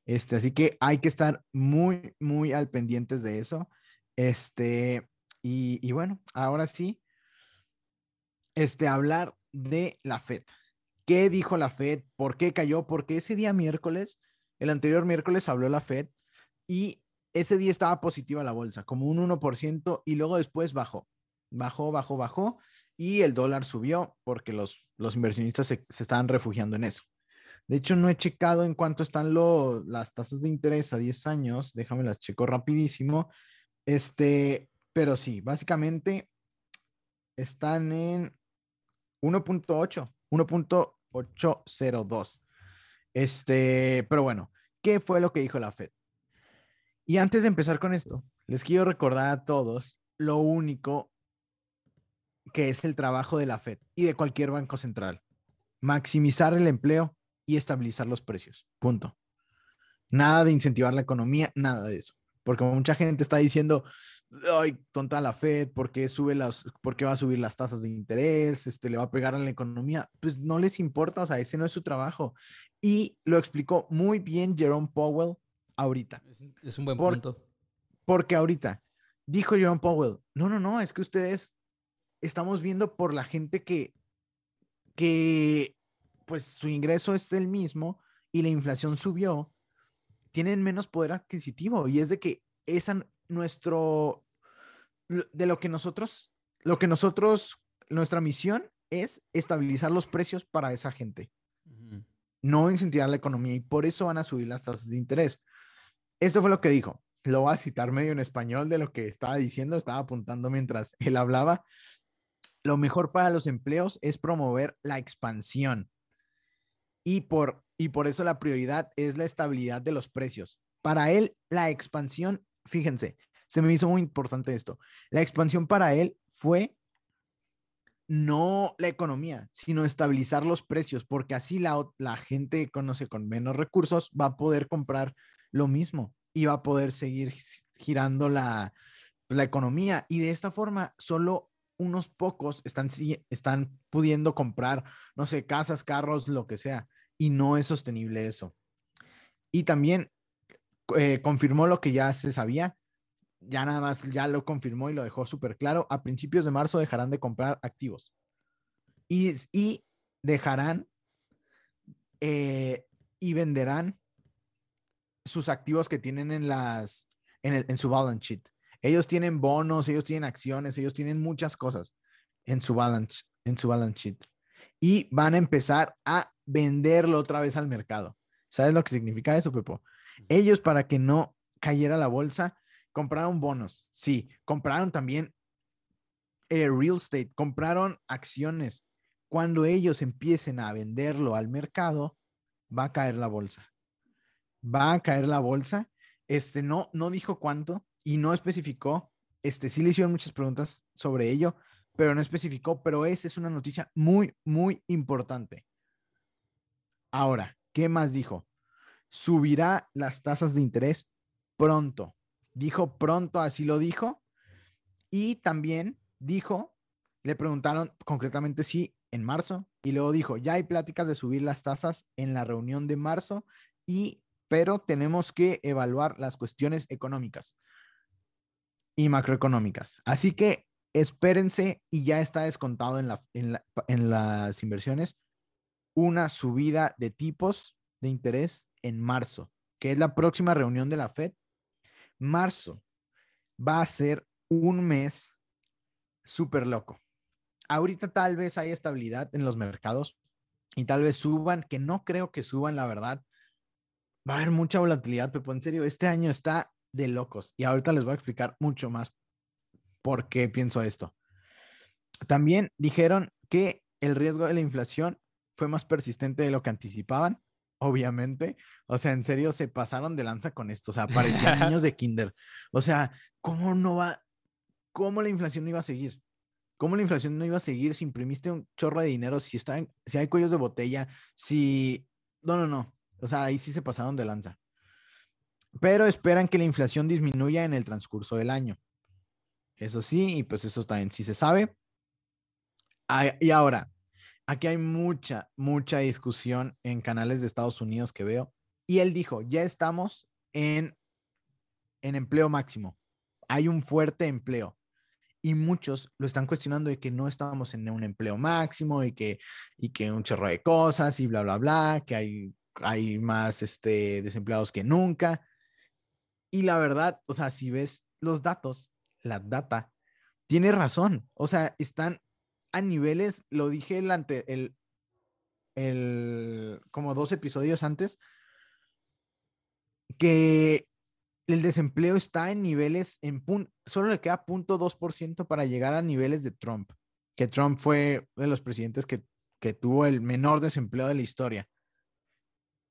Este, así que hay que estar muy, muy al pendientes de eso. Este, y, y bueno, ahora sí, este, hablar de la FED qué dijo la Fed, por qué cayó, porque ese día miércoles, el anterior miércoles habló la Fed y ese día estaba positiva la bolsa, como un 1% y luego después bajó, bajó, bajó, bajó y el dólar subió porque los, los inversionistas se, se estaban refugiando en eso. De hecho, no he checado en cuánto están las tasas de interés a 10 años. Déjame las checo rapidísimo. Este, pero sí, básicamente están en 1.8, 1.8 802. Este, pero bueno, ¿qué fue lo que dijo la Fed? Y antes de empezar con esto, les quiero recordar a todos lo único que es el trabajo de la Fed y de cualquier banco central. Maximizar el empleo y estabilizar los precios. Punto. Nada de incentivar la economía, nada de eso. Porque mucha gente está diciendo, ay, tonta la Fed, ¿por qué, sube las, ¿por qué va a subir las tasas de interés? Este, ¿Le va a pegar a la economía? Pues no les importa, o sea, ese no es su trabajo. Y lo explicó muy bien Jerome Powell ahorita. Es, un buen punto. Porque ahorita dijo Jerome Powell, no, no, no, es que ustedes estamos viendo por la gente que, que pues su ingreso es el mismo y la inflación subió, tienen menos poder adquisitivo y es de que esa nuestro de lo que nosotros lo que nosotros nuestra misión es estabilizar los precios para esa gente. No incentivar la economía y por eso van a subir las tasas de interés. Esto fue lo que dijo. Lo voy a citar medio en español de lo que estaba diciendo, estaba apuntando mientras él hablaba. Lo mejor para los empleos es promover la expansión. Y por, y por eso la prioridad es la estabilidad de los precios. Para él, la expansión, fíjense, se me hizo muy importante esto. La expansión para él fue no la economía, sino estabilizar los precios, porque así la, gente conoce con menos recursos va a poder comprar lo mismo y va a poder seguir girando la, la economía. Y de esta forma, solo unos pocos están, están pudiendo comprar, no sé, casas, carros, lo que sea, y no es sostenible eso. Y también eh, confirmó lo que ya se sabía, ya nada más, ya lo confirmó y lo dejó súper claro. A principios de marzo dejarán de comprar activos y, dejarán eh, y venderán sus activos que tienen en, las, en su balance sheet. Ellos tienen bonos, ellos tienen acciones, ellos tienen muchas cosas en su balance, en su balance sheet. Y van a empezar a venderlo otra vez al mercado. ¿Sabes lo que significa eso, Pepo? Ellos, para que no cayera la bolsa, Compraron bonos, sí. Compraron también eh, real estate, compraron acciones. Cuando ellos empiecen a venderlo al mercado, va a caer la bolsa. Va a caer la bolsa. Este no, no dijo cuánto y no especificó. Este sí le hicieron muchas preguntas sobre ello, pero no especificó. Pero esa es una noticia muy, muy importante. Ahora, ¿qué más dijo? Subirá las tasas de interés pronto. Dijo pronto, así lo dijo. Y también dijo, le preguntaron concretamente si en marzo, y luego dijo, ya hay pláticas de subir las tasas en la reunión de marzo, y, pero tenemos que evaluar las cuestiones económicas y macroeconómicas. Así que espérense y ya está descontado en, en las inversiones una subida de tipos de interés en marzo, que es la próxima reunión de la Fed marzo va a ser un mes súper loco. Ahorita tal vez hay estabilidad en los mercados y tal vez suban, que no creo que suban, la verdad. Va a haber mucha volatilidad, pero en serio, este año está de locos y ahorita les voy a explicar mucho más por qué pienso esto. También dijeron que el riesgo de la inflación fue más persistente de lo que anticipaban obviamente. O sea, en serio, se pasaron de lanza con esto. O sea, parecían niños de kinder. O sea, ¿cómo no va? ¿Cómo la inflación no iba a seguir? ¿Cómo la inflación no iba a seguir si imprimiste un chorro de dinero, si, está si hay cuellos de botella, si... No, no, no. O sea, ahí sí se pasaron de lanza. Pero esperan que la inflación disminuya en el transcurso del año. Eso sí, y pues eso también sí se sabe. y ahora, aquí hay mucha, mucha discusión en canales de Estados Unidos que veo. Y él dijo, ya estamos en, en empleo máximo. Hay un fuerte empleo. Y muchos lo están cuestionando de que no estamos en un empleo máximo y que, y que un chorro de cosas y bla, bla, bla, que hay, hay más este, desempleados que nunca. Y la verdad, o sea, si ves los datos, la data, tiene razón. O sea, están niveles, lo dije el ante, el, el, como dos episodios antes, que el desempleo está en niveles, en solo le queda 0.2% para llegar a niveles de Trump, que Trump fue de los presidentes que, que tuvo el menor desempleo de la historia.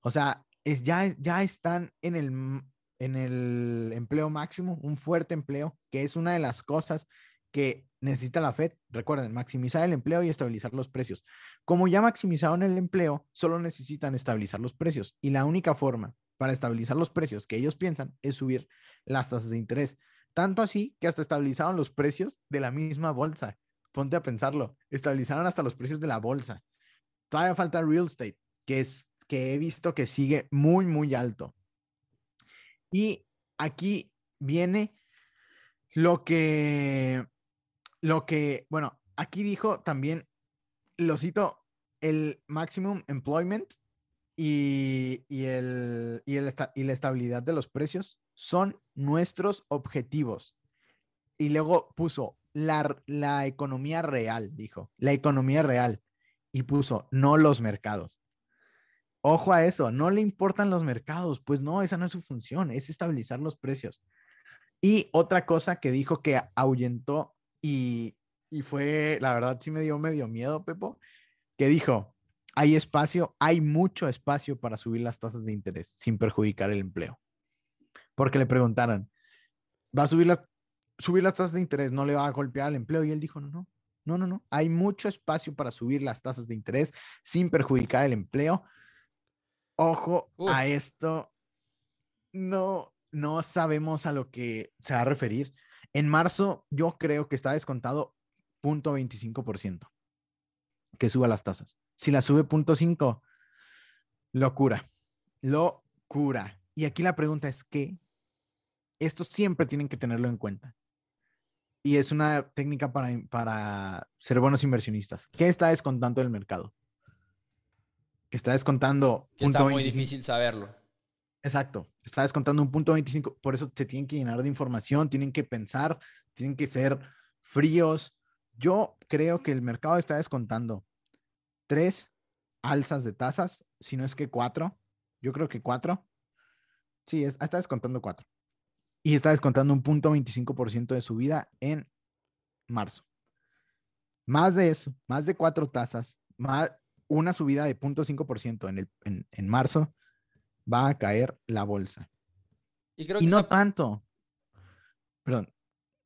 O sea, es, ya, ya están en el, en el empleo máximo, un fuerte empleo, que es una de las cosas que necesita la Fed, recuerden, maximizar el empleo y estabilizar los precios. Como ya maximizaron el empleo, solo necesitan estabilizar los precios y la única forma para estabilizar los precios que ellos piensan es subir las tasas de interés. Tanto así que hasta estabilizaron los precios de la misma bolsa. Ponte a pensarlo, estabilizaron hasta los precios de la bolsa. Todavía falta real estate, que es que he visto que sigue muy muy alto. Y aquí viene lo que lo que, bueno, aquí dijo también, lo cito el maximum employment y, el, y, el y la estabilidad de los precios son nuestros objetivos. Y luego puso la, la economía real, dijo, la economía real. Y puso, no los mercados. Ojo a eso, no le importan los mercados, pues no, esa no es su función, es estabilizar los precios. Y otra cosa que dijo que ahuyentó y, y fue, la verdad sí me dio medio miedo, Pepo, que dijo, hay espacio, hay mucho espacio para subir las tasas de interés sin perjudicar el empleo. Porque le preguntaron, ¿va a subir las, subir las tasas de interés? ¿No le va a golpear el empleo? Y él dijo, no, no, no, no, no. Hay mucho espacio para subir las tasas de interés sin perjudicar el empleo. Ojo a esto. No, no sabemos a lo que se va a referir. En marzo, yo creo que está descontado 0.25% que suba las tasas. Si la sube 0.5, locura. Locura. Y aquí la pregunta es que esto siempre tienen que tenerlo en cuenta. Y es una técnica para, para ser buenos inversionistas. ¿Qué está descontando el mercado? Está descontando. está muy difícil saberlo. Exacto, está descontando un punto 25, por eso te tienen que llenar de información, tienen que pensar, tienen que ser fríos. Yo creo que el mercado está descontando tres alzas de tasas, si no es que cuatro. Yo creo que cuatro. Sí, está descontando cuatro. Y está descontando un punto 25% de subida en marzo. Más de eso, más de cuatro tasas, más una subida de 0.5% en, en, en marzo va a caer la bolsa. Y, no tanto. Perdón,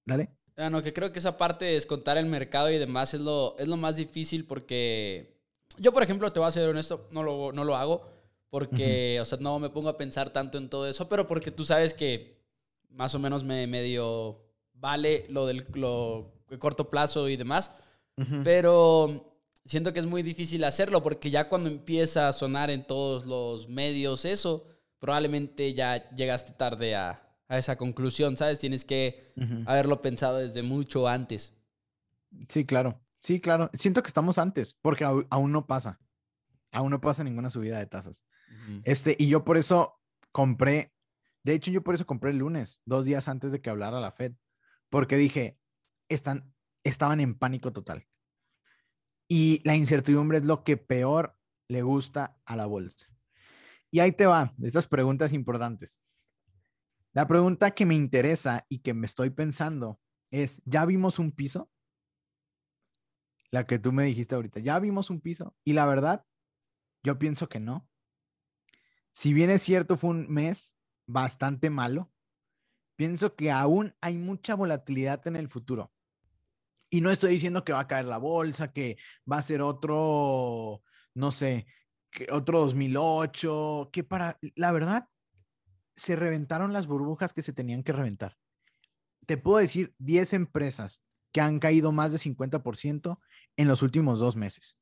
dale. Ah, no, que creo que esa parte de descontar el mercado y demás es lo, es lo más difícil porque yo, por ejemplo, te voy a ser honesto, no lo, no lo hago porque, o sea, no me pongo a pensar tanto en todo eso, pero porque tú sabes que más o menos me medio vale lo del lo, corto plazo y demás, pero siento que es muy difícil hacerlo porque ya cuando empieza a sonar en todos los medios eso, probablemente ya llegaste tarde a, esa conclusión, ¿sabes? Tienes que haberlo pensado desde mucho antes. Sí, claro. Sí, claro. Siento que estamos antes porque aún no pasa. Aún no pasa ninguna subida de tasas. Este, y yo por eso compré, de hecho yo por eso compré el lunes, dos días antes de que hablara la Fed, porque dije, están, estaban en pánico total. Y la incertidumbre es lo que peor le gusta a la bolsa. Y ahí te va, estas preguntas importantes. La pregunta que me interesa y que me estoy pensando es, ¿ya vimos un piso? La que tú me dijiste ahorita, ¿ya vimos un piso? Y la verdad, yo pienso que no. Si bien es cierto, fue un mes bastante malo, pienso que aún hay mucha volatilidad en el futuro. Y no estoy diciendo que va a caer la bolsa, que va a ser otro, no sé, que otro 2008, que para, la verdad, se reventaron las burbujas que se tenían que reventar. Te puedo decir 10 empresas que han caído más de 50% en los últimos dos meses.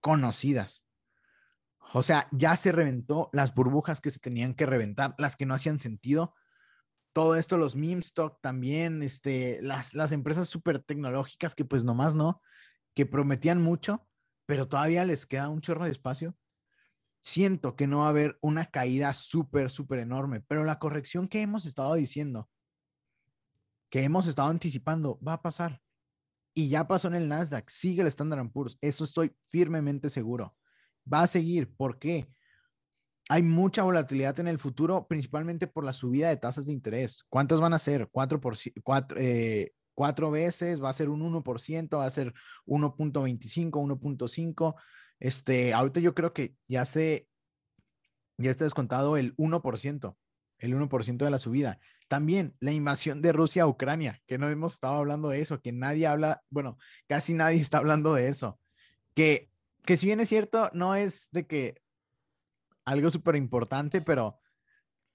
Conocidas. O sea, ya se reventó las burbujas que se tenían que reventar, las que no hacían sentido, todo esto, los meme stock también, este, las, las empresas súper tecnológicas que pues nomás no, que prometían mucho, pero todavía les queda un chorro de espacio. Siento que no va a haber una caída súper, súper enorme, pero la corrección que hemos estado diciendo, que hemos estado anticipando, va a pasar. Y ya pasó en el Nasdaq, sigue el Standard Poor's, eso estoy firmemente seguro. Va a seguir, ¿por qué? Hay mucha volatilidad en el futuro, principalmente por la subida de tasas de interés. ¿Cuántas van a ser? Cuatro, por, eh, cuatro veces, va a ser un 1%, va a ser 1.25, 1.5. Este, ahorita yo creo que ya se, ya está descontado el 1%, el 1% de la subida. También la invasión de Rusia a Ucrania, que no hemos estado hablando de eso, que nadie habla, bueno, casi nadie está hablando de eso. Que, que si bien es cierto, no es de que algo súper importante, pero,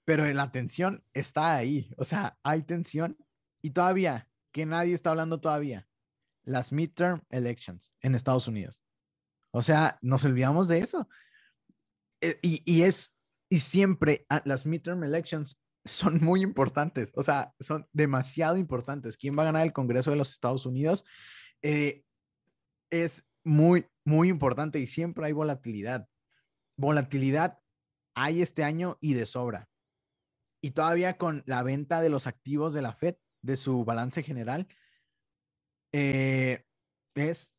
pero la tensión está ahí. O sea, hay tensión y todavía, que nadie está hablando todavía, las midterm elections en Estados Unidos. O sea, nos olvidamos de eso. Eh, y, y es, y siempre ah, las midterm elections son muy importantes, o sea, son demasiado importantes. ¿Quién va a ganar el Congreso de los Estados Unidos? Eh, es muy, muy importante y siempre hay volatilidad. Volatilidad hay este año y de sobra. Y todavía con la venta de los activos de la Fed, de su balance general, eh, es,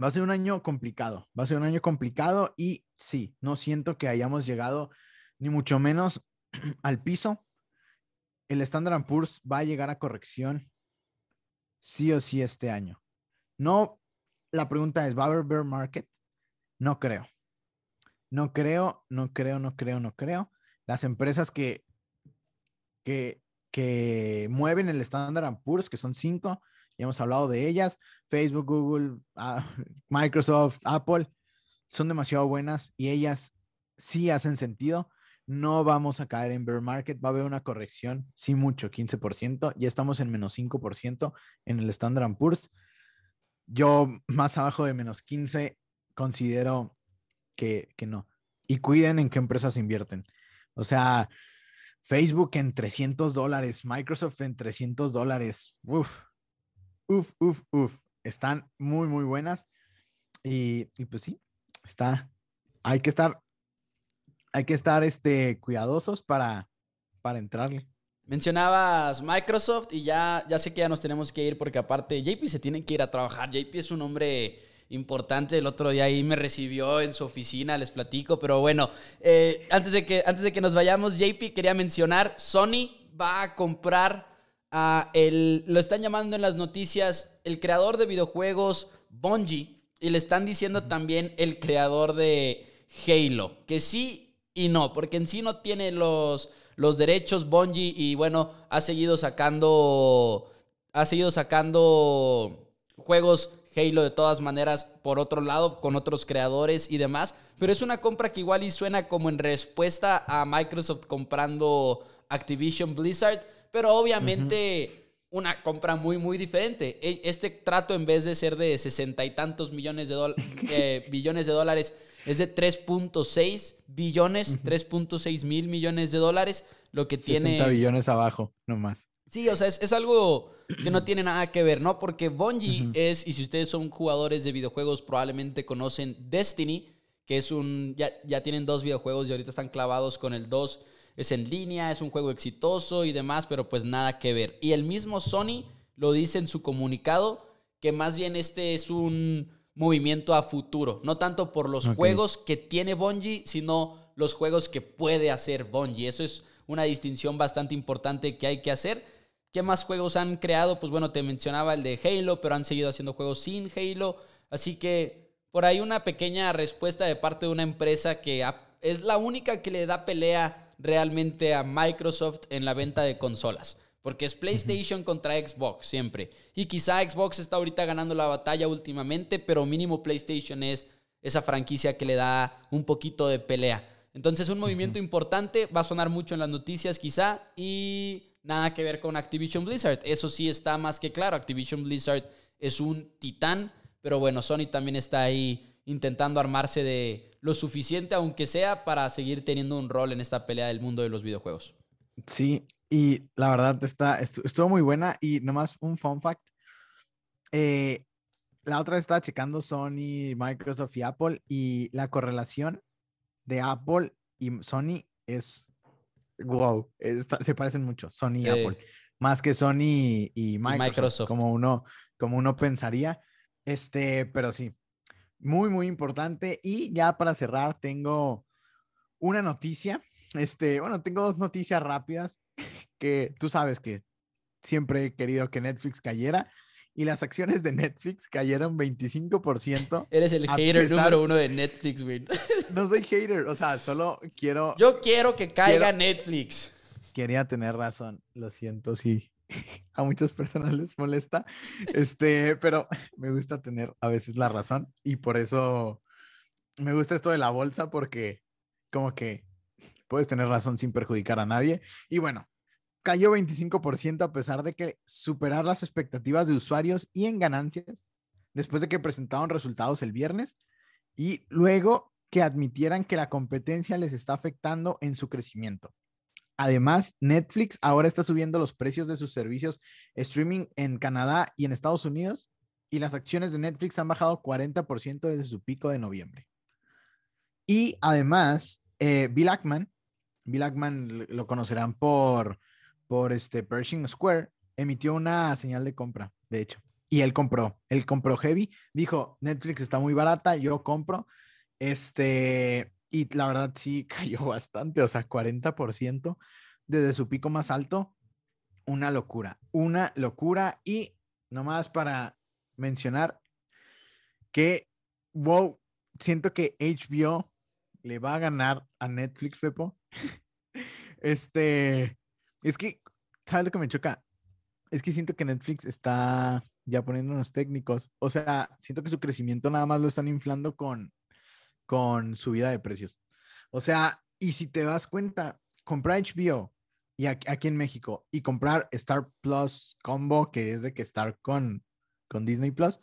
va a ser un año complicado, va a ser un año complicado y sí, no siento que hayamos llegado ni mucho menos al piso. El Standard Poor's va a llegar a corrección sí o sí este año. No, la pregunta es, ¿va bear market? No creo. No creo, no creo, no creo, no creo. Las empresas que, que, que mueven el Standard Poor's, que son cinco, ya hemos hablado de ellas, Facebook, Google, ah, Microsoft, Apple, son demasiado buenas y ellas sí hacen sentido. No vamos a caer en bear market, va a haber una corrección, sí mucho, 15%, ya estamos en menos 5% en el Standard Poor's. Yo más abajo de menos 15 considero que, que no. Y cuiden en qué empresas invierten. O sea, Facebook en 300 dólares, Microsoft en 300 dólares. Uf, uf, uf, uf. Están muy, muy buenas. Y, y, pues sí, está. Hay que estar, hay que estar este, cuidadosos para, para entrarle. Mencionabas Microsoft y ya, ya sé que ya nos tenemos que ir porque aparte JP se tiene que ir a trabajar. JP es un hombre importante. El otro día ahí me recibió en su oficina, les platico. Pero bueno, eh, antes, de que, antes de que nos vayamos, JP quería mencionar, Sony va a comprar a el, lo están llamando en las noticias, el creador de videojuegos Bungie. Y le están diciendo también el creador de Halo. Que sí y no, porque en sí no tiene los los derechos Bungie y bueno, ha seguido sacando ha seguido sacando juegos Halo de todas maneras por otro lado con otros creadores y demás, pero es una compra que igual y suena como en respuesta a Microsoft comprando Activision Blizzard, pero obviamente una compra muy muy diferente. E, este trato en vez de ser de sesenta y tantos millones de eh, billones de dólares es de 3.6 billones, 3.6 mil millones de dólares, lo que 60 tiene... billones abajo, nomás. Sí, o sea, es, algo que no tiene nada que ver, ¿no? Porque Bungie es, y si ustedes son jugadores de videojuegos, probablemente conocen Destiny, que es un... Ya, ya tienen dos videojuegos y ahorita están clavados con el 2. Es en línea, es un juego exitoso y demás, pero pues nada que ver. Y el mismo Sony lo dice en su comunicado, que más bien este es un movimiento a futuro. No tanto por los juegos que tiene Bungie, sino los juegos que puede hacer Bungie. Eso es una distinción bastante importante que hay que hacer. ¿Qué más juegos han creado? Pues bueno, te mencionaba el de Halo, pero han seguido haciendo juegos sin Halo. Así que por ahí una pequeña respuesta de parte de una empresa que es la única que le da pelea realmente a Microsoft en la venta de consolas. Porque es PlayStation contra Xbox siempre. Y quizá Xbox está ahorita ganando la batalla últimamente, pero mínimo PlayStation es esa franquicia que le da un poquito de pelea. Entonces un movimiento importante, va a sonar mucho en las noticias quizá y nada que ver con Activision Blizzard. Eso sí está más que claro, Activision Blizzard es un titán, pero bueno, Sony también está ahí intentando armarse de lo suficiente, aunque sea, para seguir teniendo un rol en esta pelea del mundo de los videojuegos. Sí, y la verdad está, estuvo muy buena. Y nomás un fun fact. Eh, la otra estaba checando Sony, Microsoft y Apple. Y la correlación de Apple y Sony es wow. se parecen mucho, Sony y Apple. Más que Sony y Microsoft, Como, uno, como uno pensaría. Este, pero sí, muy, muy importante. Y ya para cerrar, tengo una noticia. Este, bueno, tengo dos noticias rápidas que tú sabes que siempre he querido que Netflix cayera y las acciones de Netflix cayeron 25%. Eres el hater número uno de Netflix, güey. No soy hater, o sea, solo quiero... Yo quiero que caiga Netflix. Quería tener razón, lo siento, sí. A muchas personas les molesta, este, pero me gusta tener a veces la razón y por eso me gusta esto de la bolsa porque como que puedes tener razón sin perjudicar a nadie. Y bueno, cayó 25% a pesar de que superar las expectativas de usuarios y en ganancias después de que presentaron resultados el viernes y luego que admitieran que la competencia les está afectando en su crecimiento. Además, Netflix ahora está subiendo los precios de sus servicios streaming en Canadá y en Estados Unidos y las acciones de Netflix han bajado 40% desde su pico de noviembre. Y además, eh, Bill Ackman, Bill Ackman lo conocerán por, por este Pershing Square, emitió una señal de compra, de hecho. Y él compró, él compró Heavy, dijo, Netflix está muy barata, yo compro. Este, y la verdad sí cayó bastante, o sea, 40% desde su pico más alto. Una locura, una locura. Y nomás para mencionar que, wow, siento que HBO le va a ganar a Netflix, Pepo. este, es que, ¿sabes lo que me choca? Es que siento que Netflix está ya poniendo unos técnicos. O sea, siento que su crecimiento nada más lo están inflando con, con subida de precios. O sea, y si te das cuenta, comprar HBO y aquí, en México y comprar Star Plus Combo, que es de que estar con, con Disney Plus,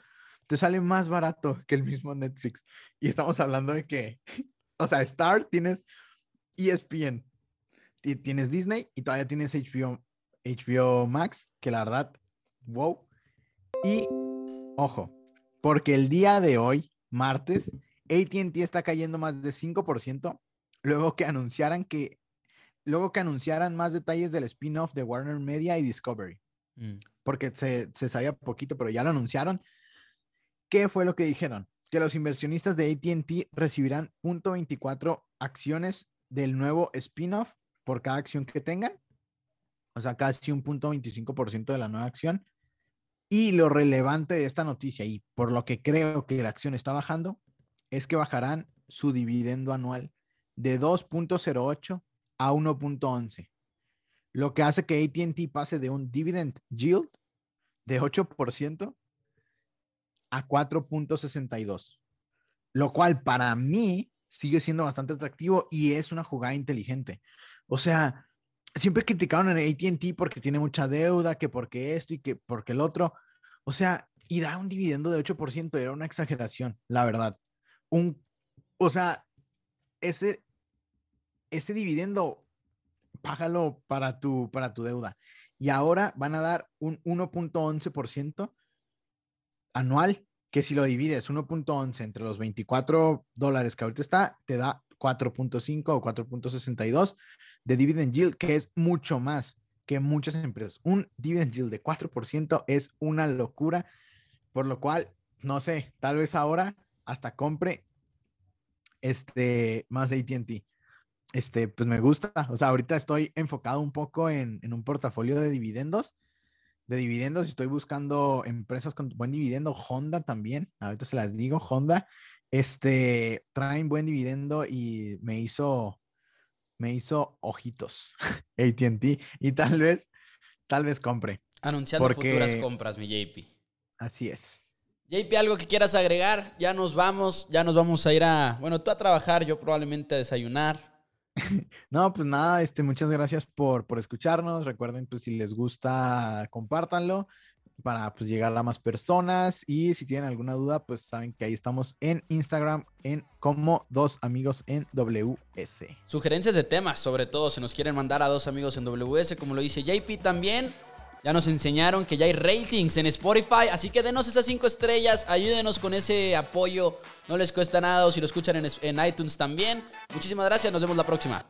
te sale más barato que el mismo Netflix. Y estamos hablando de que, o sea, Star tienes ESPN, tienes Disney y todavía tienes HBO, HBO Max, que la verdad, wow. Y ojo, porque el día de hoy, martes, ATT está cayendo más de 5%, luego que anunciaran que, luego que anunciaran más detalles del spin-off de Warner Media y Discovery. Mm. Porque se, se sabía poquito, pero ya lo anunciaron. ¿Qué fue lo que dijeron? Que los inversionistas de ATT recibirán .24 acciones del nuevo spin-off por cada acción que tengan. O sea, casi un punto 25% de la nueva acción. Y lo relevante de esta noticia, y por lo que creo que la acción está bajando, es que bajarán su dividendo anual de 2.08 a 1.11, lo que hace que ATT pase de un dividend yield de 8% a 4.62, lo cual para mí sigue siendo bastante atractivo y es una jugada inteligente. O sea, siempre criticaron a ATT porque tiene mucha deuda, que porque esto y que porque el otro. O sea, y da un dividendo de 8% era una exageración, la verdad. Un, o sea, ese, ese dividendo, págalo para tu, para tu deuda. Y ahora van a dar un 1.11% anual que si lo divides 1.11 entre los 24 dólares que ahorita está, te da 4.5 o 4.62 de dividend yield, que es mucho más que muchas empresas. Un dividend yield de 4% es una locura, por lo cual, no sé, tal vez ahora hasta compre este más ATT. Este, pues me gusta. O sea, ahorita estoy enfocado un poco en, en un portafolio de dividendos de dividendos. Estoy buscando empresas con buen dividendo. Honda también. Ahorita se las digo. Honda. Este, traen buen dividendo y me hizo, me hizo ojitos ATT. Y tal vez, tal vez compre. Anunciando futuras compras, mi JP. Así es. JP, algo que quieras agregar, ya nos vamos, ya nos vamos a ir a, bueno, tú a trabajar, yo probablemente a desayunar. No, pues nada, este, muchas gracias por, por escucharnos. Recuerden, pues si les gusta, compártanlo para pues llegar a más personas y si tienen alguna duda, pues saben que ahí estamos en Instagram en como dos amigos en WS. Sugerencias de temas, sobre todo, si nos quieren mandar a dos amigos en WS, como lo dice JP también. Ya nos enseñaron que ya hay ratings en Spotify, así que denos esas cinco estrellas, ayúdenos con ese apoyo, no les cuesta nada o si lo escuchan en, en iTunes también. Muchísimas gracias, nos vemos la próxima.